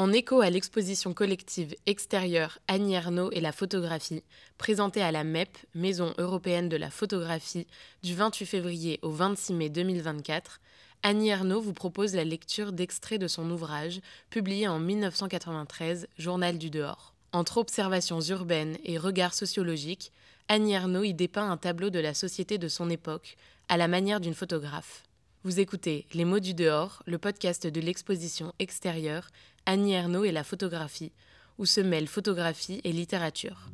En écho à l'exposition collective extérieure Annie et la photographie, présentée à la MEP, Maison européenne de la photographie, du 28 février au 26 mai 2024, Annie Ernaux vous propose la lecture d'extraits de son ouvrage, publié en 1993, Journal du dehors. Entre observations urbaines et regards sociologiques, Annie y dépeint un tableau de la société de son époque, à la manière d'une photographe. Vous écoutez Les mots du dehors, le podcast de l'exposition extérieure Annie Ernaux et la photographie, où se mêlent photographie et littérature.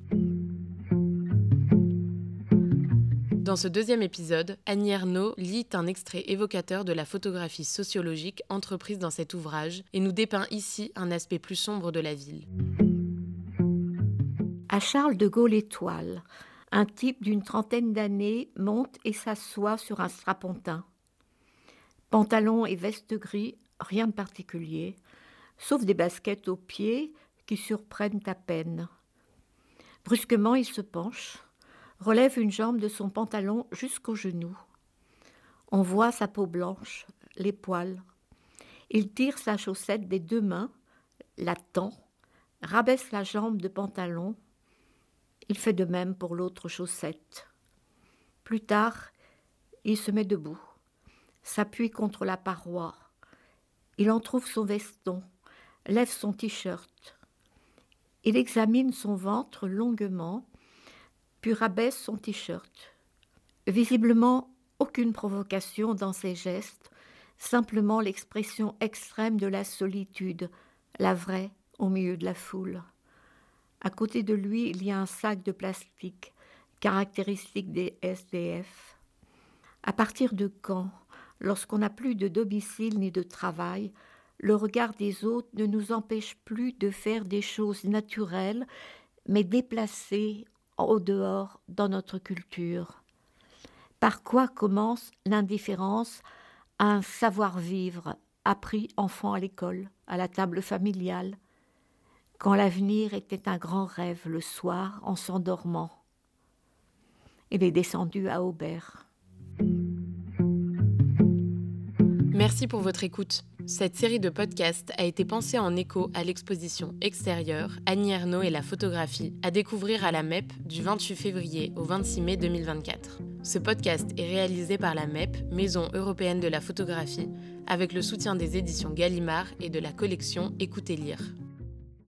Dans ce deuxième épisode, Annie Ernaux lit un extrait évocateur de la photographie sociologique entreprise dans cet ouvrage et nous dépeint ici un aspect plus sombre de la ville. À Charles de Gaulle Étoile, un type d'une trentaine d'années monte et s'assoit sur un strapontin. Pantalon et veste gris, rien de particulier sauf des baskets aux pieds qui surprennent à peine. Brusquement, il se penche, relève une jambe de son pantalon jusqu'au genou. On voit sa peau blanche, les poils. Il tire sa chaussette des deux mains, la tend, rabaisse la jambe de pantalon. Il fait de même pour l'autre chaussette. Plus tard, il se met debout, s'appuie contre la paroi. Il en trouve son veston, lève son t-shirt. Il examine son ventre longuement, puis rabaisse son t-shirt. Visiblement, aucune provocation dans ses gestes, simplement l'expression extrême de la solitude, la vraie, au milieu de la foule. À côté de lui, il y a un sac de plastique, caractéristique des SDF. À partir de quand, lorsqu'on n'a plus de domicile ni de travail, le regard des autres ne nous empêche plus de faire des choses naturelles, mais déplacées au dehors dans notre culture. Par quoi commence l'indifférence à un savoir-vivre appris enfant à l'école, à la table familiale, quand l'avenir était un grand rêve le soir en s'endormant? Il est descendu à Aubert. Merci pour votre écoute. Cette série de podcasts a été pensée en écho à l'exposition extérieure Annie Ernaux et la photographie à découvrir à la MEP du 28 février au 26 mai 2024. Ce podcast est réalisé par la MEP, Maison européenne de la photographie, avec le soutien des éditions Gallimard et de la collection Écoutez lire.